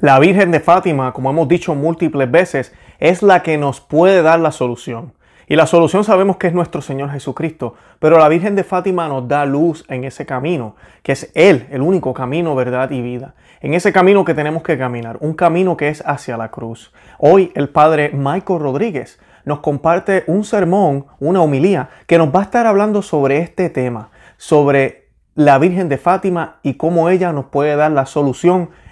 La Virgen de Fátima, como hemos dicho múltiples veces, es la que nos puede dar la solución. Y la solución sabemos que es nuestro Señor Jesucristo, pero la Virgen de Fátima nos da luz en ese camino, que es Él, el único camino, verdad y vida. En ese camino que tenemos que caminar, un camino que es hacia la cruz. Hoy el Padre Michael Rodríguez nos comparte un sermón, una homilía, que nos va a estar hablando sobre este tema, sobre la Virgen de Fátima y cómo ella nos puede dar la solución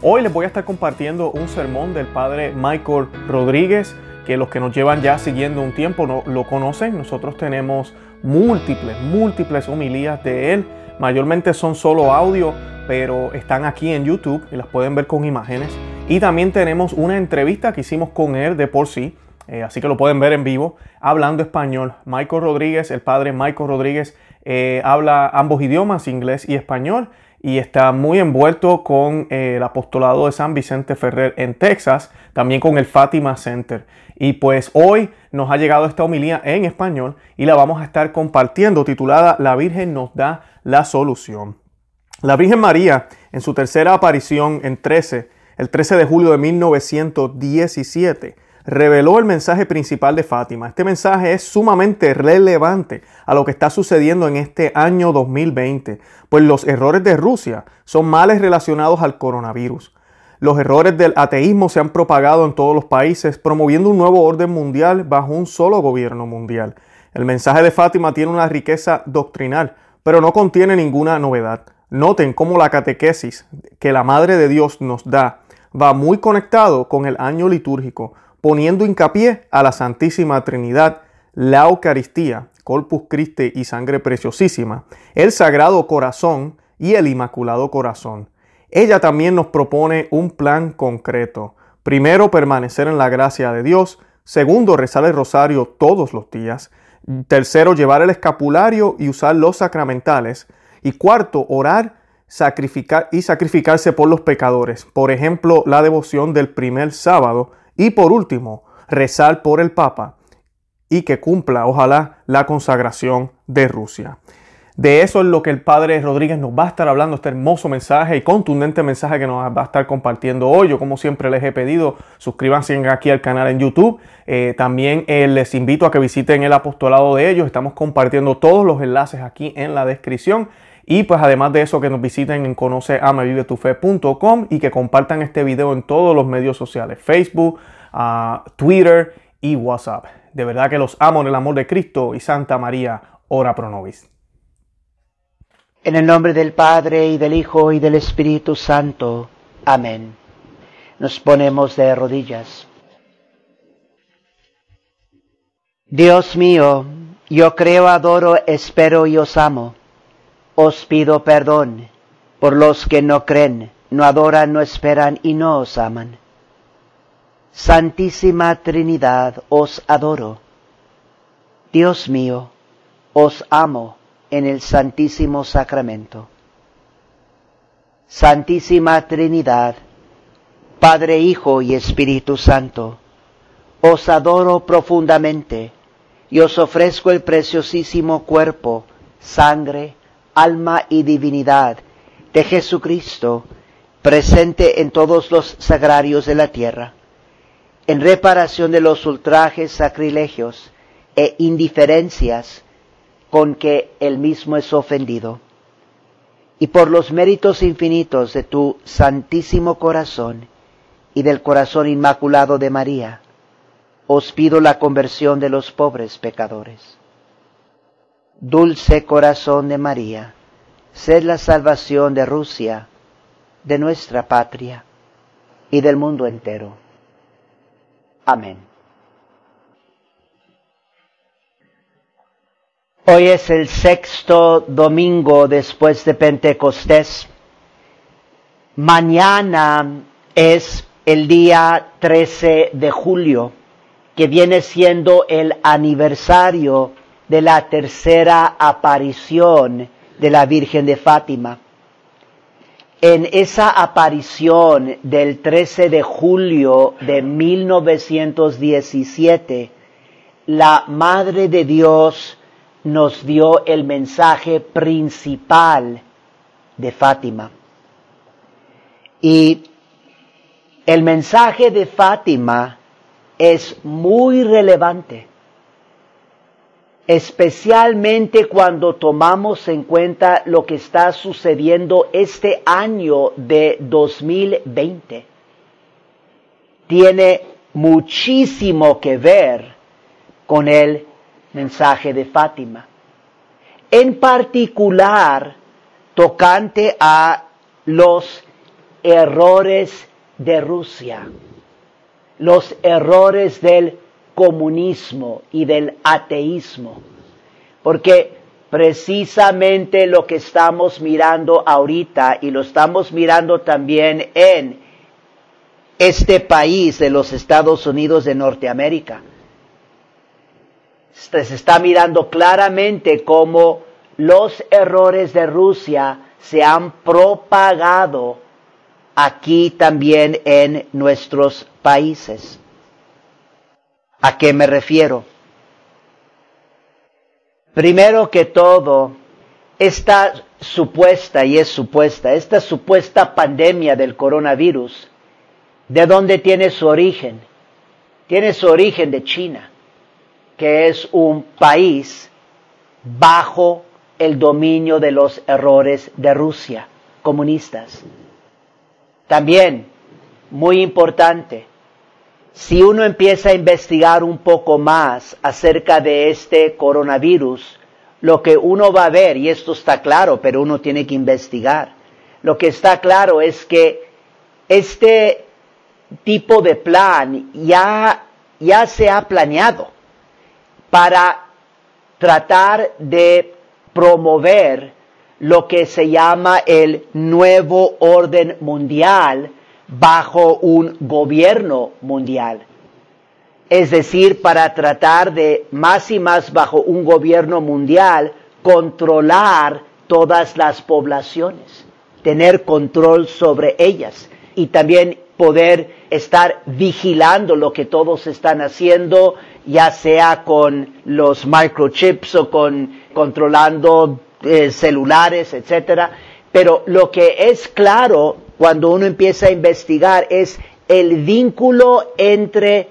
Hoy les voy a estar compartiendo un sermón del padre Michael Rodríguez, que los que nos llevan ya siguiendo un tiempo no, lo conocen. Nosotros tenemos múltiples, múltiples homilías de él. Mayormente son solo audio, pero están aquí en YouTube y las pueden ver con imágenes. Y también tenemos una entrevista que hicimos con él de por sí, eh, así que lo pueden ver en vivo, hablando español. Michael Rodríguez, el padre Michael Rodríguez, eh, habla ambos idiomas, inglés y español y está muy envuelto con eh, el apostolado de San Vicente Ferrer en Texas, también con el Fátima Center. Y pues hoy nos ha llegado esta homilía en español y la vamos a estar compartiendo titulada La Virgen nos da la solución. La Virgen María, en su tercera aparición en 13, el 13 de julio de 1917, reveló el mensaje principal de Fátima. Este mensaje es sumamente relevante a lo que está sucediendo en este año 2020, pues los errores de Rusia son males relacionados al coronavirus. Los errores del ateísmo se han propagado en todos los países, promoviendo un nuevo orden mundial bajo un solo gobierno mundial. El mensaje de Fátima tiene una riqueza doctrinal, pero no contiene ninguna novedad. Noten cómo la catequesis que la Madre de Dios nos da va muy conectado con el año litúrgico, poniendo hincapié a la Santísima Trinidad, la Eucaristía, Corpus Christi y sangre preciosísima, el Sagrado Corazón y el Inmaculado Corazón. Ella también nos propone un plan concreto. Primero, permanecer en la gracia de Dios. Segundo, rezar el rosario todos los días. Tercero, llevar el escapulario y usar los sacramentales. Y cuarto, orar sacrificar y sacrificarse por los pecadores. Por ejemplo, la devoción del primer sábado y por último, rezar por el Papa y que cumpla, ojalá, la consagración de Rusia. De eso es lo que el Padre Rodríguez nos va a estar hablando, este hermoso mensaje y contundente mensaje que nos va a estar compartiendo hoy. Yo como siempre les he pedido, suscríbanse aquí al canal en YouTube. Eh, también eh, les invito a que visiten el apostolado de ellos. Estamos compartiendo todos los enlaces aquí en la descripción. Y pues además de eso que nos visiten en conoceamavivetufe.com y que compartan este video en todos los medios sociales, Facebook, ah, Twitter y WhatsApp. De verdad que los amo en el amor de Cristo y Santa María, ora pro nobis. En el nombre del Padre y del Hijo y del Espíritu Santo. Amén. Nos ponemos de rodillas. Dios mío, yo creo, adoro, espero y os amo os pido perdón por los que no creen, no adoran, no esperan y no os aman. Santísima Trinidad, os adoro. Dios mío, os amo en el Santísimo Sacramento. Santísima Trinidad, Padre, Hijo y Espíritu Santo, os adoro profundamente y os ofrezco el preciosísimo cuerpo, sangre, alma y divinidad de Jesucristo presente en todos los sagrarios de la tierra, en reparación de los ultrajes, sacrilegios e indiferencias con que él mismo es ofendido, y por los méritos infinitos de tu santísimo corazón y del corazón inmaculado de María, os pido la conversión de los pobres pecadores. Dulce corazón de María, sed la salvación de Rusia, de nuestra patria y del mundo entero. Amén. Hoy es el sexto domingo después de Pentecostés. Mañana es el día 13 de julio que viene siendo el aniversario de la tercera aparición de la Virgen de Fátima. En esa aparición del 13 de julio de 1917, la Madre de Dios nos dio el mensaje principal de Fátima. Y el mensaje de Fátima es muy relevante, especialmente cuando tomamos en cuenta lo que está sucediendo este año de 2020. Tiene muchísimo que ver con el mensaje de Fátima. En particular, tocante a los errores de Rusia, los errores del comunismo y del ateísmo, porque precisamente lo que estamos mirando ahorita y lo estamos mirando también en este país de los Estados Unidos de Norteamérica, se está mirando claramente cómo los errores de Rusia se han propagado aquí también en nuestros países. ¿A qué me refiero? Primero que todo, esta supuesta, y es supuesta, esta supuesta pandemia del coronavirus, ¿de dónde tiene su origen? Tiene su origen de China que es un país bajo el dominio de los errores de Rusia, comunistas. También, muy importante, si uno empieza a investigar un poco más acerca de este coronavirus, lo que uno va a ver, y esto está claro, pero uno tiene que investigar, lo que está claro es que este tipo de plan ya, ya se ha planeado para tratar de promover lo que se llama el nuevo orden mundial bajo un gobierno mundial. Es decir, para tratar de más y más bajo un gobierno mundial controlar todas las poblaciones, tener control sobre ellas y también poder estar vigilando lo que todos están haciendo ya sea con los microchips o con controlando eh, celulares, etcétera. Pero lo que es claro cuando uno empieza a investigar es el vínculo entre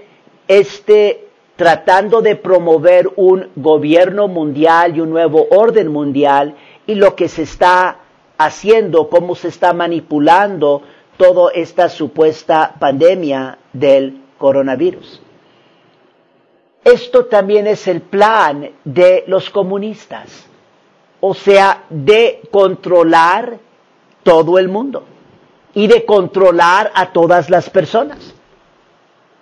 este tratando de promover un gobierno mundial y un nuevo orden mundial y lo que se está haciendo, cómo se está manipulando toda esta supuesta pandemia del coronavirus. Esto también es el plan de los comunistas, o sea, de controlar todo el mundo y de controlar a todas las personas,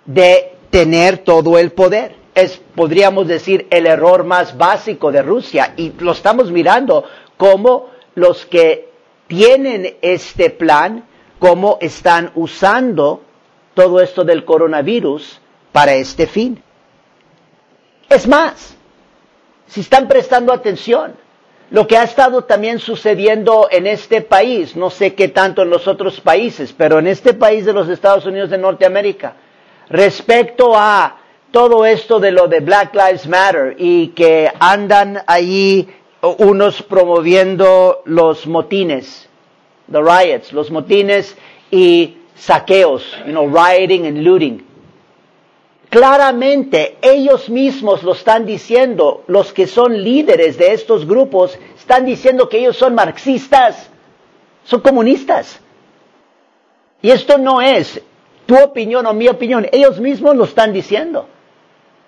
de tener todo el poder. Es, podríamos decir, el error más básico de Rusia y lo estamos mirando como los que tienen este plan, cómo están usando todo esto del coronavirus para este fin. Es más, si están prestando atención, lo que ha estado también sucediendo en este país, no sé qué tanto en los otros países, pero en este país de los Estados Unidos de Norteamérica, respecto a todo esto de lo de Black Lives Matter y que andan ahí unos promoviendo los motines, the riots, los motines y saqueos, you know, rioting and looting. Claramente ellos mismos lo están diciendo, los que son líderes de estos grupos están diciendo que ellos son marxistas, son comunistas. Y esto no es tu opinión o mi opinión, ellos mismos lo están diciendo.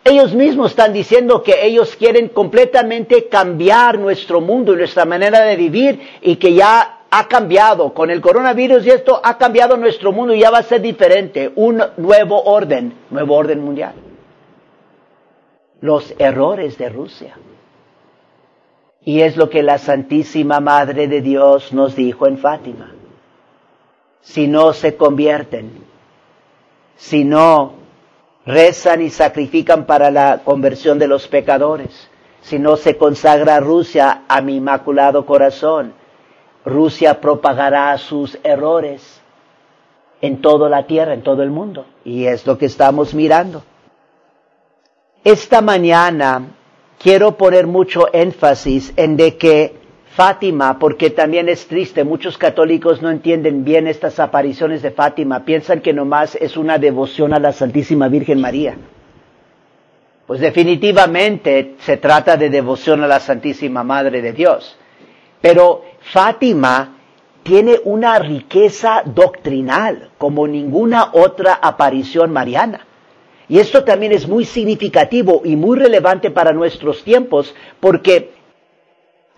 Ellos mismos están diciendo que ellos quieren completamente cambiar nuestro mundo y nuestra manera de vivir y que ya ha cambiado con el coronavirus y esto ha cambiado nuestro mundo y ya va a ser diferente, un nuevo orden, nuevo orden mundial. Los errores de Rusia. Y es lo que la Santísima Madre de Dios nos dijo en Fátima. Si no se convierten, si no rezan y sacrifican para la conversión de los pecadores, sino se consagra Rusia a mi inmaculado corazón. Rusia propagará sus errores en toda la tierra, en todo el mundo. Y es lo que estamos mirando. Esta mañana quiero poner mucho énfasis en de que Fátima, porque también es triste, muchos católicos no entienden bien estas apariciones de Fátima, piensan que nomás es una devoción a la Santísima Virgen María. Pues definitivamente se trata de devoción a la Santísima Madre de Dios. Pero Fátima tiene una riqueza doctrinal como ninguna otra aparición mariana. Y esto también es muy significativo y muy relevante para nuestros tiempos porque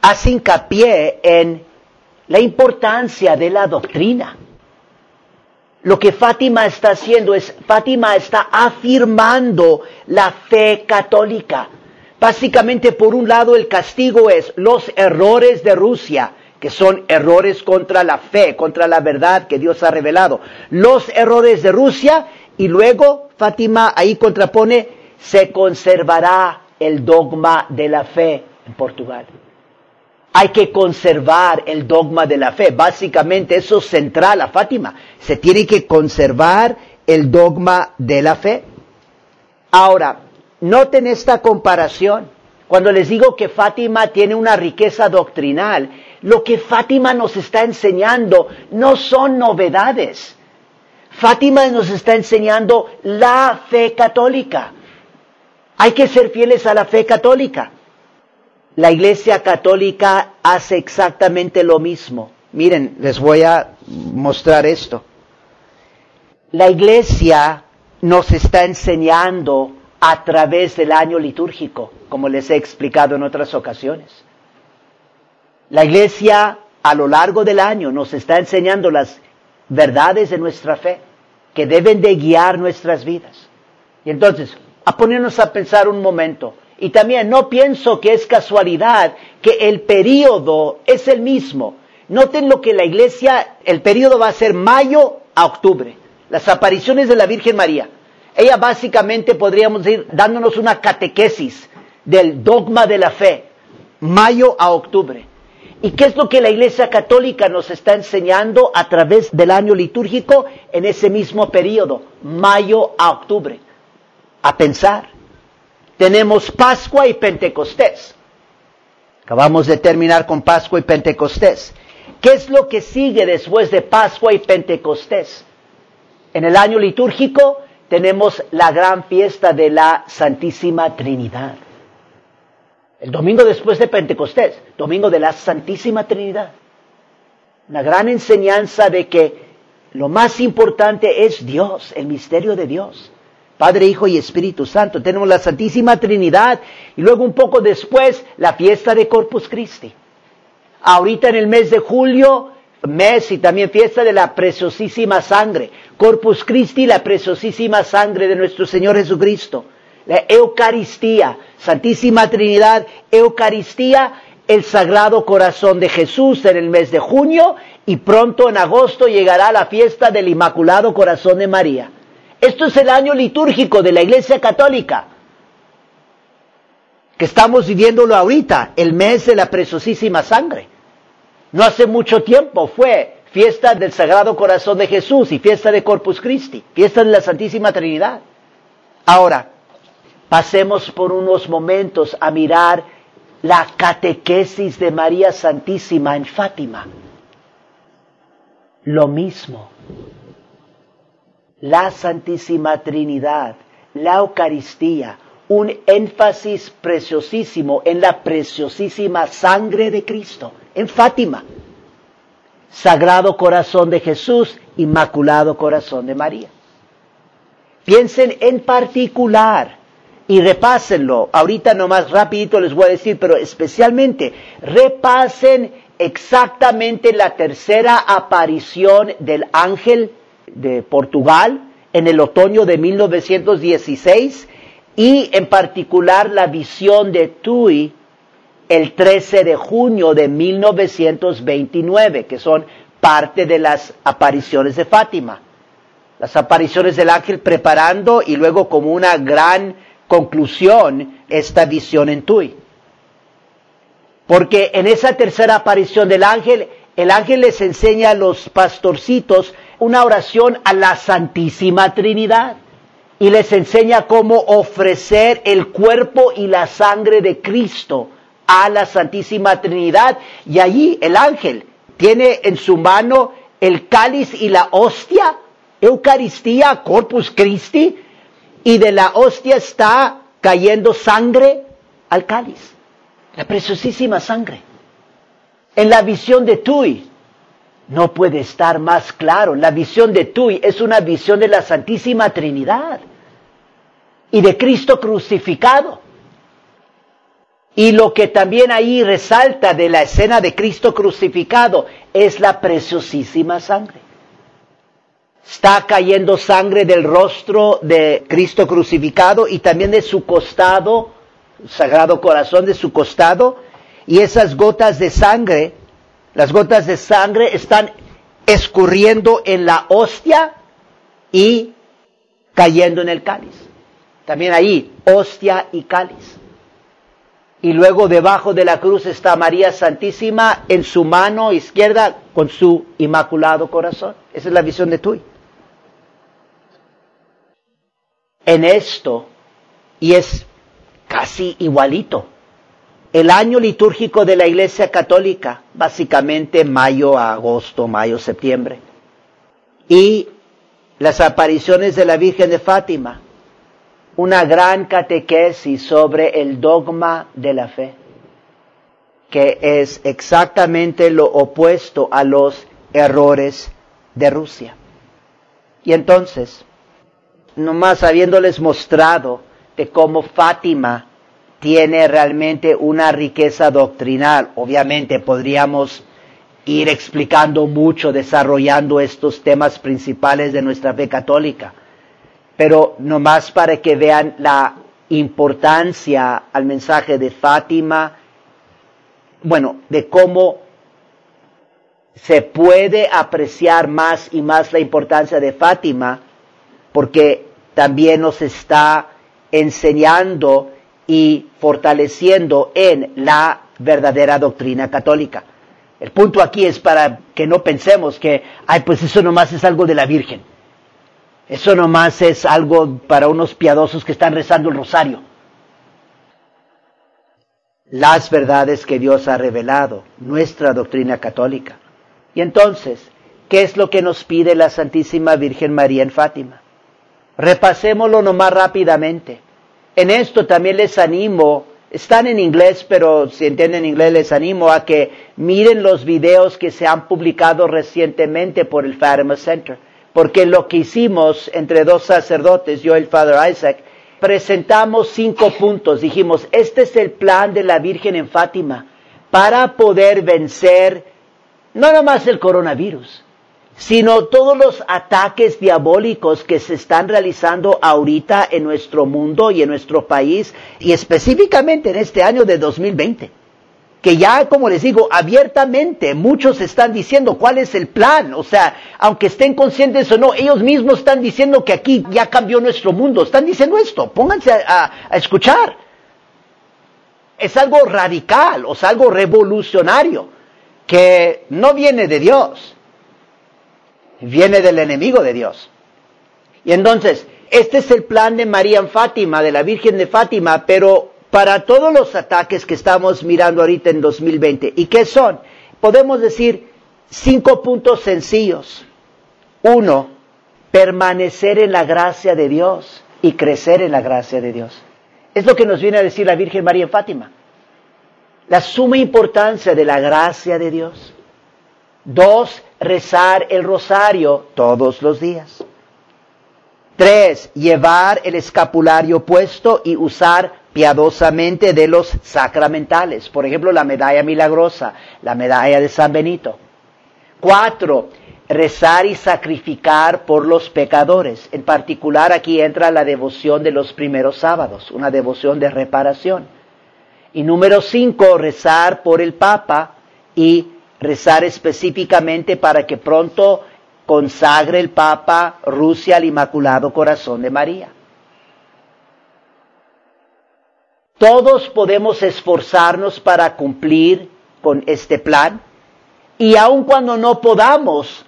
hace hincapié en la importancia de la doctrina. Lo que Fátima está haciendo es, Fátima está afirmando la fe católica. Básicamente, por un lado, el castigo es los errores de Rusia, que son errores contra la fe, contra la verdad que Dios ha revelado. Los errores de Rusia y luego Fátima ahí contrapone, se conservará el dogma de la fe en Portugal. Hay que conservar el dogma de la fe. Básicamente eso es central a Fátima. Se tiene que conservar el dogma de la fe. Ahora, noten esta comparación. Cuando les digo que Fátima tiene una riqueza doctrinal, lo que Fátima nos está enseñando no son novedades. Fátima nos está enseñando la fe católica. Hay que ser fieles a la fe católica. La Iglesia Católica hace exactamente lo mismo. Miren, les voy a mostrar esto. La Iglesia nos está enseñando a través del año litúrgico, como les he explicado en otras ocasiones. La Iglesia a lo largo del año nos está enseñando las verdades de nuestra fe que deben de guiar nuestras vidas. Y entonces, a ponernos a pensar un momento, y también no pienso que es casualidad que el periodo es el mismo. Noten lo que la iglesia, el periodo va a ser mayo a octubre. Las apariciones de la Virgen María. Ella básicamente podríamos ir dándonos una catequesis del dogma de la fe, mayo a octubre. ¿Y qué es lo que la Iglesia Católica nos está enseñando a través del año litúrgico en ese mismo periodo, mayo a octubre? A pensar tenemos Pascua y Pentecostés. Acabamos de terminar con Pascua y Pentecostés. ¿Qué es lo que sigue después de Pascua y Pentecostés? En el año litúrgico tenemos la gran fiesta de la Santísima Trinidad. El domingo después de Pentecostés, domingo de la Santísima Trinidad. Una gran enseñanza de que lo más importante es Dios, el misterio de Dios. Padre, Hijo y Espíritu Santo. Tenemos la Santísima Trinidad y luego un poco después la fiesta de Corpus Christi. Ahorita en el mes de julio, mes y también fiesta de la preciosísima sangre. Corpus Christi, la preciosísima sangre de nuestro Señor Jesucristo. La Eucaristía, Santísima Trinidad, Eucaristía, el Sagrado Corazón de Jesús en el mes de junio y pronto en agosto llegará la fiesta del Inmaculado Corazón de María. Esto es el año litúrgico de la Iglesia Católica, que estamos viviéndolo ahorita, el mes de la preciosísima sangre. No hace mucho tiempo fue fiesta del Sagrado Corazón de Jesús y fiesta de Corpus Christi, fiesta de la Santísima Trinidad. Ahora, pasemos por unos momentos a mirar la catequesis de María Santísima en Fátima. Lo mismo la Santísima Trinidad, la Eucaristía, un énfasis preciosísimo en la preciosísima sangre de Cristo, en Fátima. Sagrado Corazón de Jesús, Inmaculado Corazón de María. Piensen en particular y repásenlo. Ahorita nomás rapidito les voy a decir, pero especialmente repasen exactamente la tercera aparición del ángel de Portugal en el otoño de 1916 y en particular la visión de Tui el 13 de junio de 1929, que son parte de las apariciones de Fátima. las apariciones del ángel preparando y luego como una gran conclusión esta visión en Tui. Porque en esa tercera aparición del ángel, el ángel les enseña a los pastorcitos una oración a la Santísima Trinidad y les enseña cómo ofrecer el cuerpo y la sangre de Cristo a la Santísima Trinidad. Y allí el ángel tiene en su mano el cáliz y la hostia, Eucaristía, Corpus Christi, y de la hostia está cayendo sangre al cáliz, la preciosísima sangre. En la visión de Tui, no puede estar más claro. La visión de Tui es una visión de la Santísima Trinidad y de Cristo crucificado. Y lo que también ahí resalta de la escena de Cristo crucificado es la preciosísima sangre. Está cayendo sangre del rostro de Cristo crucificado y también de su costado, sagrado corazón de su costado, y esas gotas de sangre, las gotas de sangre están escurriendo en la hostia y cayendo en el cáliz. También ahí, hostia y cáliz. Y luego debajo de la cruz está María Santísima en su mano izquierda con su inmaculado corazón. Esa es la visión de Tui. En esto, y es casi igualito, el año litúrgico de la Iglesia Católica, básicamente mayo a agosto, mayo, septiembre, y las apariciones de la Virgen de Fátima, una gran catequesis sobre el dogma de la fe, que es exactamente lo opuesto a los errores de Rusia. Y entonces, nomás habiéndoles mostrado de cómo Fátima tiene realmente una riqueza doctrinal, obviamente podríamos ir explicando mucho, desarrollando estos temas principales de nuestra fe católica pero nomás para que vean la importancia al mensaje de Fátima, bueno, de cómo se puede apreciar más y más la importancia de Fátima, porque también nos está enseñando y fortaleciendo en la verdadera doctrina católica. El punto aquí es para que no pensemos que, ay, pues eso nomás es algo de la Virgen. Eso nomás es algo para unos piadosos que están rezando el rosario. Las verdades que Dios ha revelado, nuestra doctrina católica. Y entonces, ¿qué es lo que nos pide la Santísima Virgen María en Fátima? Repasémoslo nomás rápidamente. En esto también les animo, están en inglés, pero si entienden inglés les animo a que miren los videos que se han publicado recientemente por el Fatima Center porque lo que hicimos entre dos sacerdotes, yo y el Father Isaac, presentamos cinco puntos. Dijimos, este es el plan de la Virgen en Fátima para poder vencer no nomás el coronavirus, sino todos los ataques diabólicos que se están realizando ahorita en nuestro mundo y en nuestro país, y específicamente en este año de 2020 que ya, como les digo, abiertamente muchos están diciendo cuál es el plan. O sea, aunque estén conscientes o no, ellos mismos están diciendo que aquí ya cambió nuestro mundo. Están diciendo esto. Pónganse a, escuchar. Es algo radical, o sea, algo revolucionario, que no viene de Dios, viene del enemigo de Dios. Y entonces, este es el plan de María en Fátima, de la Virgen de Fátima, pero para todos los ataques que estamos mirando ahorita en 2020. ¿Y qué son? Podemos decir cinco puntos sencillos. Uno, permanecer en la gracia de Dios y crecer en la gracia de Dios. Es lo que nos viene a decir la Virgen María en Fátima. La suma importancia de la gracia de Dios. Dos, rezar el rosario todos los días. Tres, llevar el escapulario puesto y usar piadosamente de los sacramentales, por ejemplo la medalla milagrosa, la medalla de San Benito. Cuatro, rezar y sacrificar por los pecadores. En particular aquí entra la devoción de los primeros sábados, una devoción de reparación. Y número cinco, rezar por el Papa y rezar específicamente para que pronto consagre el Papa Rusia al Inmaculado Corazón de María. Todos podemos esforzarnos para cumplir con este plan y aun cuando no podamos,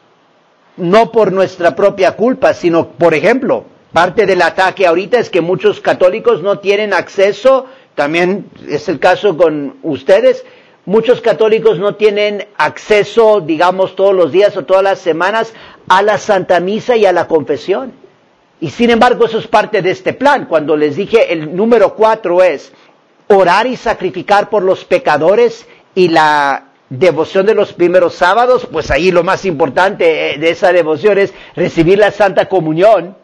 no por nuestra propia culpa, sino, por ejemplo, parte del ataque ahorita es que muchos católicos no tienen acceso, también es el caso con ustedes, muchos católicos no tienen acceso, digamos, todos los días o todas las semanas a la Santa Misa y a la confesión. Y sin embargo, eso es parte de este plan. Cuando les dije el número cuatro es orar y sacrificar por los pecadores y la devoción de los primeros sábados, pues ahí lo más importante eh, de esa devoción es recibir la Santa Comunión,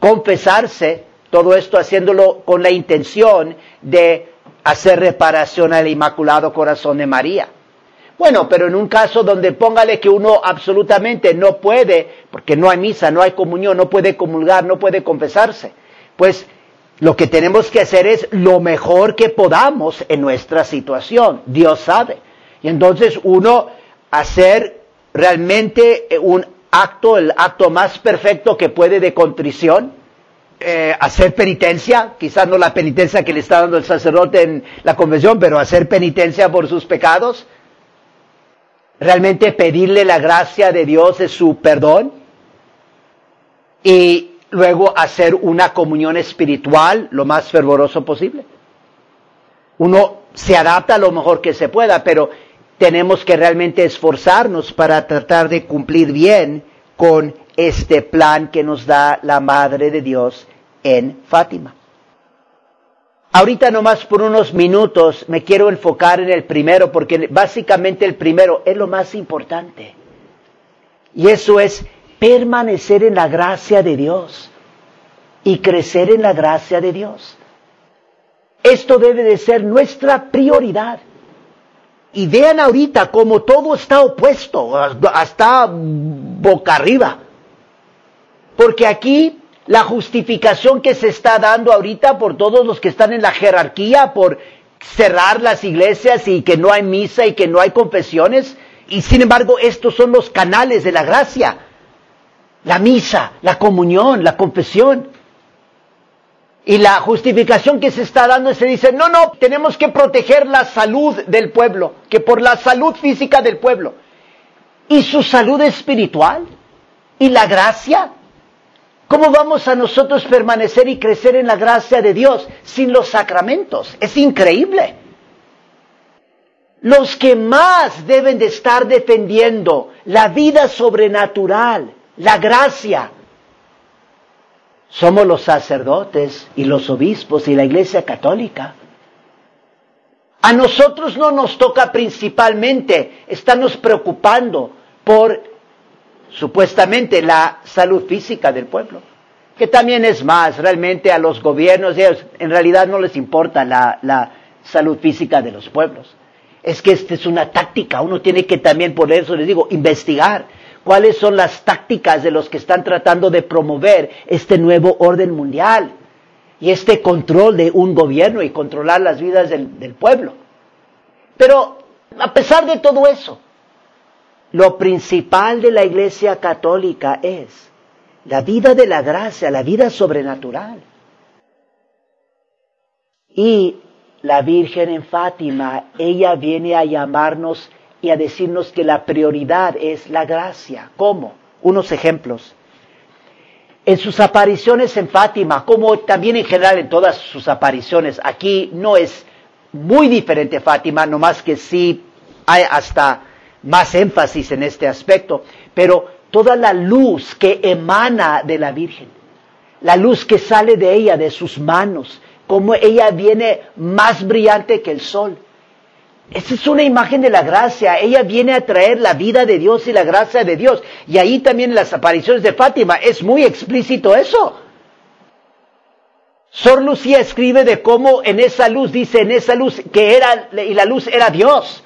confesarse, todo esto haciéndolo con la intención de hacer reparación al Inmaculado Corazón de María. Bueno, pero en un caso donde póngale que uno absolutamente no puede, porque no hay misa, no hay comunión, no puede comulgar, no puede confesarse, pues lo que tenemos que hacer es lo mejor que podamos en nuestra situación. Dios sabe. Y entonces uno hacer realmente un acto, el acto más perfecto que puede de contrición, eh, hacer penitencia, quizás no la penitencia que le está dando el sacerdote en la convención, pero hacer penitencia por sus pecados, realmente pedirle la gracia de Dios de su perdón y luego hacer una comunión espiritual lo más fervoroso posible. Uno se adapta lo mejor que se pueda, pero tenemos que realmente esforzarnos para tratar de cumplir bien con este plan que nos da la Madre de Dios en Fátima. Ahorita nomás por unos minutos me quiero enfocar en el primero, porque básicamente el primero es lo más importante. Y eso es permanecer en la gracia de Dios y crecer en la gracia de Dios. Esto debe de ser nuestra prioridad. Y vean ahorita cómo todo está opuesto, hasta boca arriba. Porque aquí la justificación que se está dando ahorita por todos los que están en la jerarquía, por cerrar las iglesias y que no hay misa y que no hay confesiones, y sin embargo estos son los canales de la gracia. La misa, la comunión, la confesión. Y la justificación que se está dando se dice, no, no, tenemos que proteger la salud del pueblo, que por la salud física del pueblo. ¿Y su salud espiritual? ¿Y la gracia? ¿Cómo vamos a nosotros permanecer y crecer en la gracia de Dios sin los sacramentos? Es increíble. Los que más deben de estar defendiendo la vida sobrenatural, la gracia, somos los sacerdotes y los obispos y la Iglesia Católica. A nosotros no nos toca principalmente estarnos preocupando por supuestamente la salud física del pueblo, que también es más, realmente a los gobiernos, ellos en realidad no les importa la, la salud física de los pueblos. Es que esta es una táctica, uno tiene que también, por eso les digo, investigar cuáles son las tácticas de los que están tratando de promover este nuevo orden mundial y este control de un gobierno y controlar las vidas del, pueblo. Pero a pesar de todo eso, lo principal de la Iglesia Católica es la vida de la gracia, la vida sobrenatural. Y la Virgen en Fátima, ella viene a llamarnos y a decirnos que la prioridad es la gracia. ¿Cómo? Unos ejemplos. En sus apariciones en Fátima, como también en general en todas sus apariciones, aquí no es muy diferente Fátima, no más que sí hay hasta más énfasis en este aspecto, pero toda la luz que emana de la Virgen, la luz que sale de ella, de sus manos, como ella viene más brillante que el sol, esa es una imagen de la gracia. Ella viene a traer la vida de Dios y la gracia de Dios. Y ahí también en las apariciones de Fátima es muy explícito eso. Sor Lucía escribe de cómo en esa luz, dice en esa luz, que era, y la luz era Dios.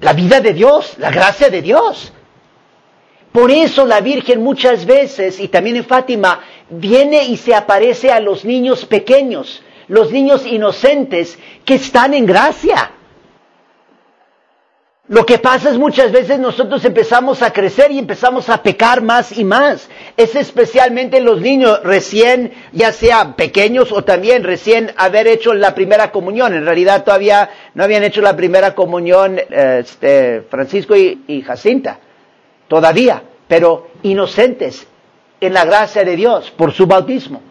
La vida de Dios, la gracia de Dios. Por eso la Virgen muchas veces, y también en Fátima, viene y se aparece a los niños pequeños los niños inocentes que están en gracia. Lo que pasa es muchas veces nosotros empezamos a crecer y empezamos a pecar más y más. Es especialmente los niños recién, ya sea pequeños o también recién haber hecho la primera comunión. En realidad todavía no habían hecho la primera comunión este, Francisco y, y Jacinta. Todavía. Pero inocentes en la gracia de Dios por su bautismo.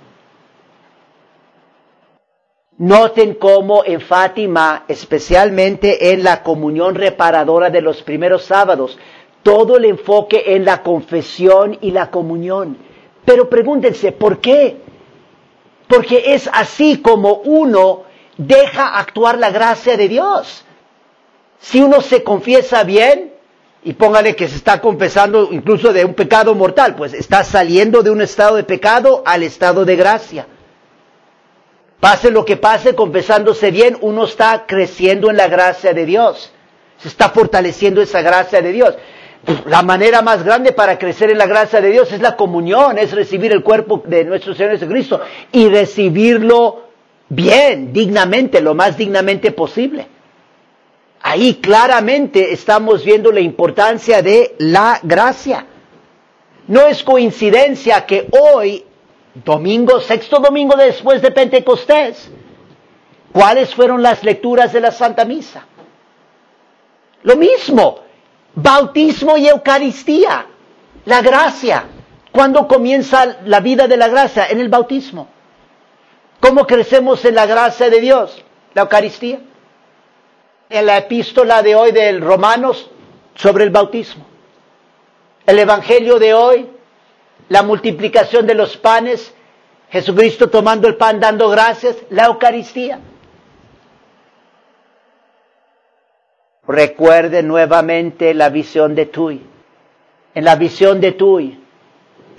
Noten cómo en Fátima, especialmente en la comunión reparadora de los primeros sábados, todo el enfoque en la confesión y la comunión. Pero pregúntense, ¿por qué? Porque es así como uno deja actuar la gracia de Dios. Si uno se confiesa bien, y póngale que se está confesando incluso de un pecado mortal, pues está saliendo de un estado de pecado al estado de gracia. Pase lo que pase, confesándose bien, uno está creciendo en la gracia de Dios. Se está fortaleciendo esa gracia de Dios. Pues, la manera más grande para crecer en la gracia de Dios es la comunión, es recibir el cuerpo de nuestro Señor Jesucristo y recibirlo bien, dignamente, lo más dignamente posible. Ahí claramente estamos viendo la importancia de la gracia. No es coincidencia que hoy domingo, sexto domingo después de Pentecostés, ¿cuáles fueron las lecturas de la Santa Misa? Lo mismo, bautismo y Eucaristía, la gracia. ¿Cuándo comienza la vida de la gracia? En el bautismo. ¿Cómo crecemos en la gracia de Dios? La Eucaristía. En la epístola de hoy del Romanos sobre el bautismo. El Evangelio de hoy la multiplicación de los panes, Jesucristo tomando el pan dando gracias, la Eucaristía. Recuerde nuevamente la visión de Tui. En la visión de Tui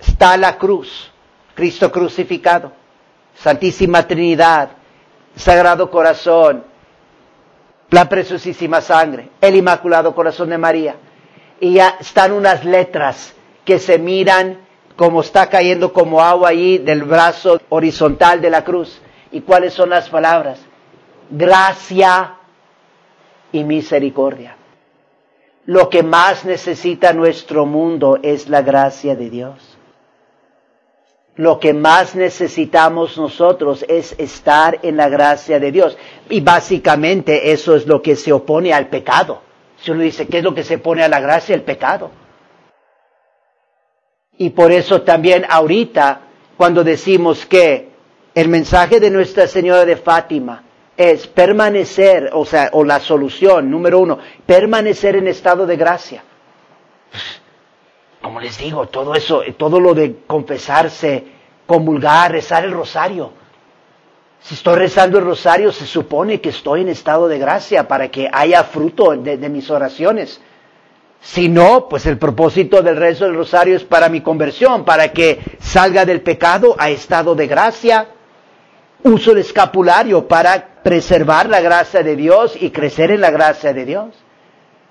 está la cruz, Cristo crucificado, Santísima Trinidad, Sagrado Corazón, la preciosísima sangre, el Inmaculado Corazón de María. Y ya están unas letras que se miran como está cayendo como agua ahí del brazo horizontal de la cruz. ¿Y cuáles son las palabras? Gracia y misericordia. Lo que más necesita nuestro mundo es la gracia de Dios. Lo que más necesitamos nosotros es estar en la gracia de Dios. Y básicamente eso es lo que se opone al pecado. Si uno dice, ¿qué es lo que se opone a la gracia? El pecado. Y por eso también ahorita, cuando decimos que el mensaje de Nuestra Señora de Fátima es permanecer, o sea, o la solución, número uno, permanecer en estado de gracia. Como les digo, todo eso, todo lo de confesarse, comulgar, rezar el rosario. Si estoy rezando el rosario, se supone que estoy en estado de gracia para que haya fruto de, de mis oraciones. Si no, pues el propósito del rezo del rosario es para mi conversión, para que salga del pecado a estado de gracia. Uso el escapulario para preservar la gracia de Dios y crecer en la gracia de Dios.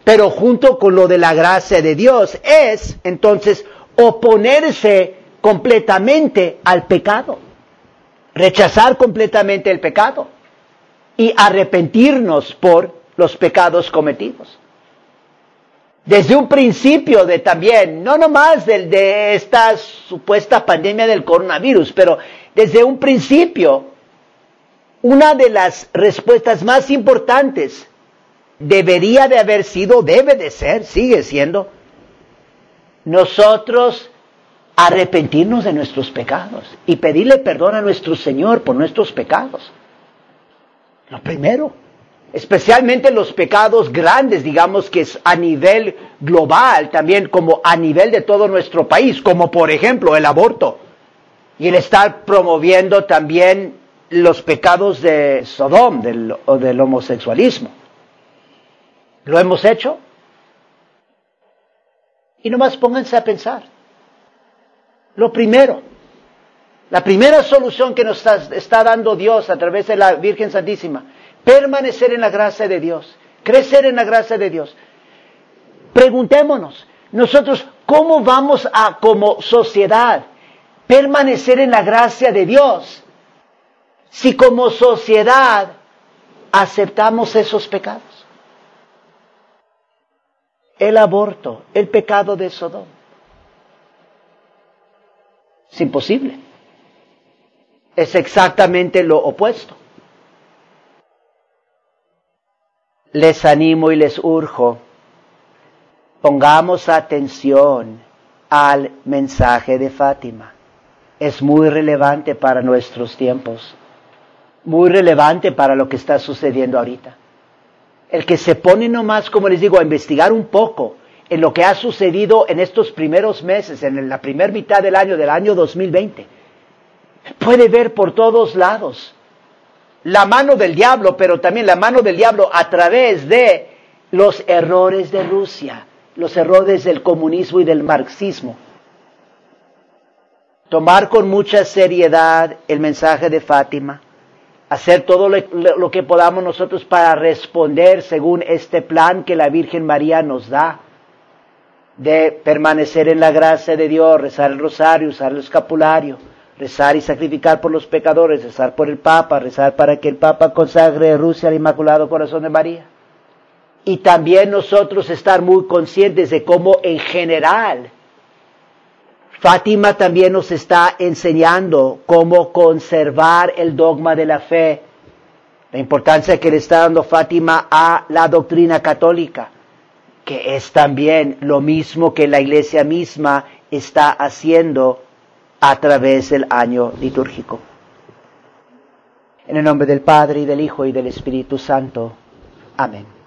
Pero junto con lo de la gracia de Dios es entonces oponerse completamente al pecado, rechazar completamente el pecado y arrepentirnos por los pecados cometidos desde un principio de también, no nomás de, de esta supuesta pandemia del coronavirus, pero desde un principio, una de las respuestas más importantes debería de haber sido, debe de ser, sigue siendo, nosotros arrepentirnos de nuestros pecados y pedirle perdón a nuestro Señor por nuestros pecados. Lo primero especialmente los pecados grandes, digamos que es a nivel global, también como a nivel de todo nuestro país, como por ejemplo el aborto y el estar promoviendo también los pecados de Sodom del, o del homosexualismo. ¿Lo hemos hecho? Y nomás pónganse a pensar. Lo primero, la primera solución que nos está dando Dios a través de la Virgen Santísima permanecer en la gracia de Dios, crecer en la gracia de Dios. Preguntémonos, nosotros, ¿cómo vamos a, como sociedad, permanecer en la gracia de Dios si como sociedad aceptamos esos pecados? el aborto, el pecado de Sodoma. Es imposible. Es exactamente lo opuesto. Les animo y les urjo, pongamos atención al mensaje de Fátima. Es muy relevante para nuestros tiempos, muy relevante para lo que está sucediendo ahorita. El que se pone nomás, como les digo, a investigar un poco en lo que ha sucedido en estos primeros meses, en la primera mitad del año, del año 2020, puede ver por todos lados la mano del diablo, pero también la mano del diablo a través de los errores de Rusia, los errores del comunismo y del marxismo. Tomar con mucha seriedad el mensaje de Fátima, hacer todo lo, que podamos nosotros para responder según este plan que la Virgen María nos da de permanecer en la gracia de Dios, rezar el rosario, usar el escapulario, rezar y sacrificar por los pecadores, rezar por el Papa, rezar para que el Papa consagre Rusia al Inmaculado Corazón de María. Y también nosotros estar muy conscientes de cómo en general Fátima también nos está enseñando cómo conservar el dogma de la fe, la importancia que le está dando Fátima a la doctrina católica que es también lo mismo que la iglesia misma está haciendo a través del año litúrgico. En el nombre del Padre y del Hijo y del Espíritu Santo. Amén.